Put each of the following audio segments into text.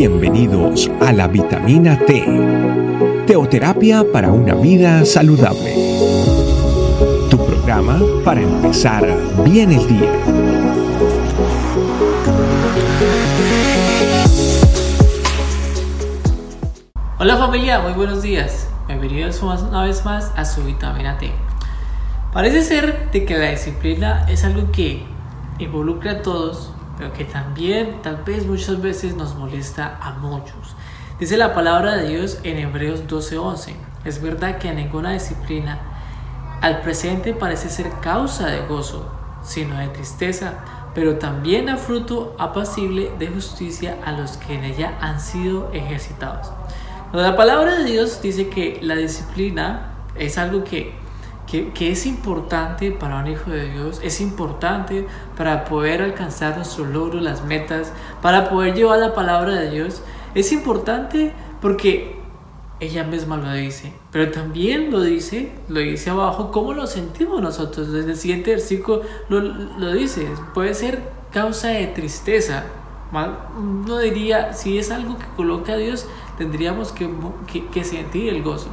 Bienvenidos a la vitamina T, teoterapia para una vida saludable. Tu programa para empezar bien el día. Hola familia, muy buenos días. Bienvenidos una vez más a su vitamina T. Parece ser de que la disciplina es algo que involucra a todos, pero que también tal vez muchas veces nos molesta a muchos. Dice la palabra de Dios en Hebreos 12:11. Es verdad que ninguna disciplina al presente parece ser causa de gozo, sino de tristeza, pero también a fruto apacible de justicia a los que en ella han sido ejercitados. La palabra de Dios dice que la disciplina es algo que que, es importante para un hijo de Dios, es importante para poder alcanzar nuestros logros, las metas, para poder llevar la palabra de Dios. Es importante porque ella misma lo dice, pero también lo dice, lo dice abajo, cómo lo sentimos nosotros. Desde el siguiente versículo lo, lo dice, puede ser causa de tristeza. No diría, si es algo que coloca a Dios, tendríamos que, que, que sentir el gozo.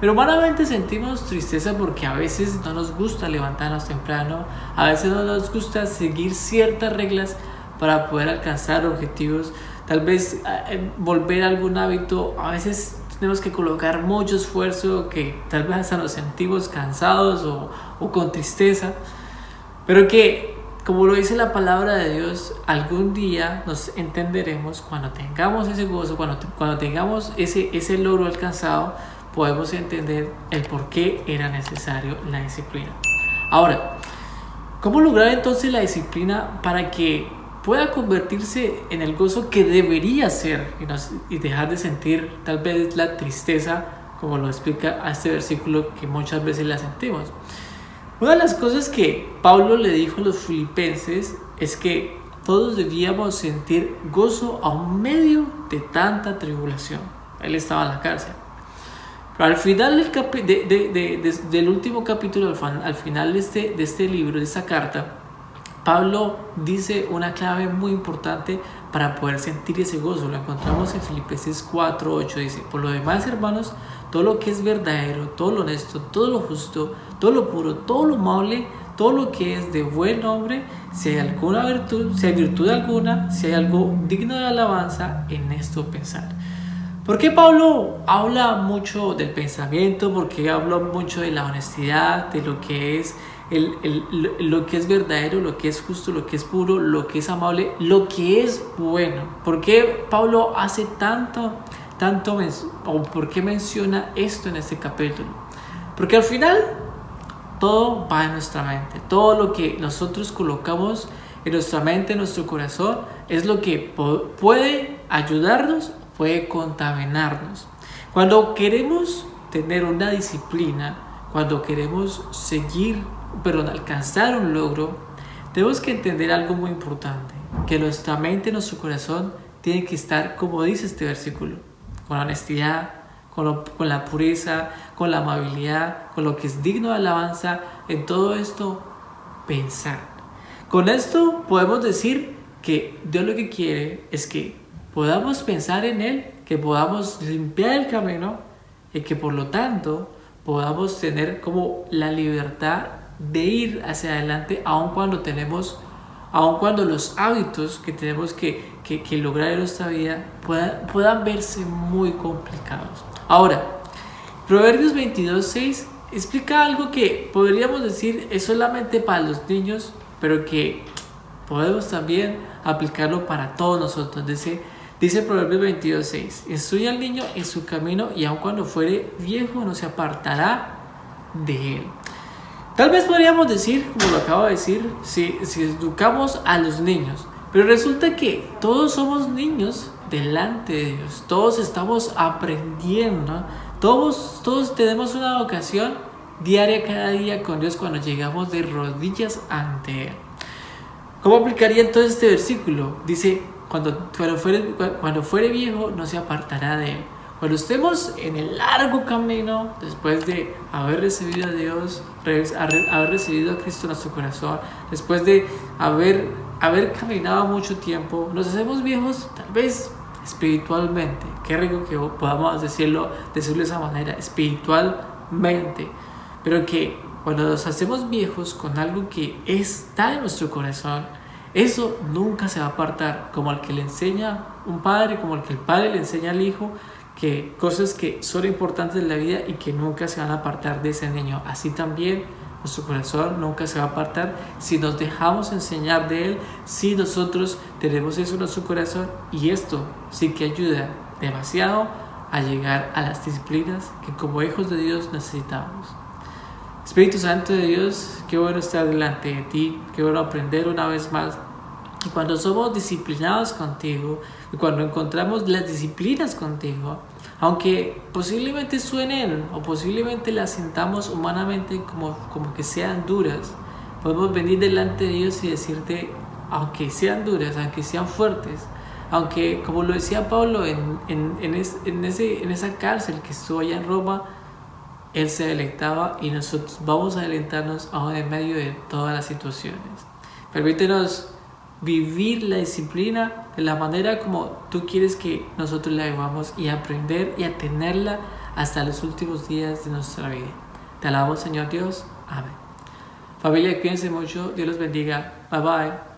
Pero humanamente sentimos tristeza porque a veces no nos gusta levantarnos temprano, a veces no nos gusta seguir ciertas reglas para poder alcanzar objetivos, tal vez eh, volver a algún hábito, a veces tenemos que colocar mucho esfuerzo que tal vez hasta nos sentimos cansados o, o con tristeza, pero que como lo dice la palabra de Dios, algún día nos entenderemos cuando tengamos ese gozo, cuando, cuando tengamos ese, ese logro alcanzado, podemos entender el por qué era necesario la disciplina. Ahora, ¿cómo lograr entonces la disciplina para que pueda convertirse en el gozo que debería ser y, dejar de sentir tal vez la tristeza, como lo explica a este versículo que muchas veces la sentimos? Una de las cosas que Pablo le dijo a los filipenses es que todos debíamos sentir gozo a un medio de tanta tribulación. Él estaba en la cárcel. Al final del, último capítulo, al, final de este, de este libro, de esta carta, Pablo dice una clave muy importante para poder sentir ese gozo. Lo encontramos en Filipenses 4, 8. Dice, por lo demás, hermanos, todo lo que es verdadero, todo lo honesto, todo lo justo, todo lo puro, todo lo amable, todo lo que es de buen nombre, si hay alguna virtud, si hay virtud alguna, si hay algo digno de alabanza, en esto pensar. ¿Por qué Pablo habla mucho del pensamiento? Porque habla mucho de la honestidad, de lo que es el, lo que es verdadero, lo que es justo, lo que es puro, lo que es amable, lo que es bueno. ¿Por qué Pablo hace tanto, tanto, o por qué menciona esto en este capítulo? Porque al final todo va en nuestra mente. Todo lo que nosotros colocamos en nuestra mente, en nuestro corazón, es lo que puede ayudarnos puede contaminarnos. Cuando queremos tener una disciplina, cuando queremos seguir, perdón, alcanzar un logro, tenemos que entender algo muy importante, que nuestra mente nuestro corazón tienen que estar, como dice este versículo, con honestidad, con, con la pureza, con la amabilidad, con lo que es digno de alabanza, en todo esto pensar. Con esto podemos decir que Dios lo que quiere es que podamos pensar en Él, que podamos limpiar el camino y que por lo tanto podamos tener como la libertad de ir hacia adelante aun cuando tenemos, aun cuando los hábitos que tenemos que, que, lograr en nuestra vida puedan, puedan verse muy complicados. Ahora, Proverbios 22.6 explica algo que podríamos decir es solamente para los niños, pero que podemos también aplicarlo para todos nosotros. Dice, Dice Proverbios 22.6, instruye al niño en su camino y aun cuando fuere viejo no se apartará de él. Tal vez podríamos decir, como lo acabo de decir, si, si educamos a los niños, pero resulta que todos somos niños delante de Dios, todos estamos aprendiendo, todos, todos tenemos una vocación diaria cada día con Dios cuando llegamos de rodillas ante Él. ¿Cómo aplicaría entonces este versículo? Dice, cuando, cuando, fuere, cuando fuere viejo no se apartará de él. Cuando estemos en el largo camino, después de haber recibido a Dios, haber recibido a Cristo en nuestro corazón, después de haber, haber caminado mucho tiempo, nos hacemos viejos, tal vez espiritualmente. Qué rico que podamos decirlo, decirlo de esa manera, espiritualmente. Pero que cuando nos hacemos viejos con algo que está en nuestro corazón, eso nunca se va a apartar, como el que le enseña un padre, como el que el padre le enseña al hijo, que cosas que son importantes en la vida y que nunca se van a apartar de ese niño. Así también nuestro corazón nunca se va a apartar si nos dejamos enseñar de Él, si nosotros tenemos eso en nuestro corazón y esto sí que ayuda demasiado a llegar a las disciplinas que como hijos de Dios necesitamos. Espíritu Santo de Dios, qué bueno estar delante de ti, qué bueno aprender una vez más. Y cuando somos disciplinados contigo, y cuando encontramos las disciplinas contigo, aunque posiblemente suenen o posiblemente las sintamos humanamente como, como que sean duras, podemos venir delante de Dios y decirte, aunque sean duras, aunque sean fuertes, aunque como lo decía Pablo en, en, en, ese, en esa cárcel que estuvo allá en Roma, él se deleitaba y nosotros vamos a deleitarnos aún en medio de todas las situaciones. Permítenos vivir la disciplina de la manera como tú quieres que nosotros la vivamos y aprender y a hasta los últimos días de nuestra vida. Te alabamos Señor Dios. Amén. Familia, cuídense mucho. Dios los bendiga. Bye bye.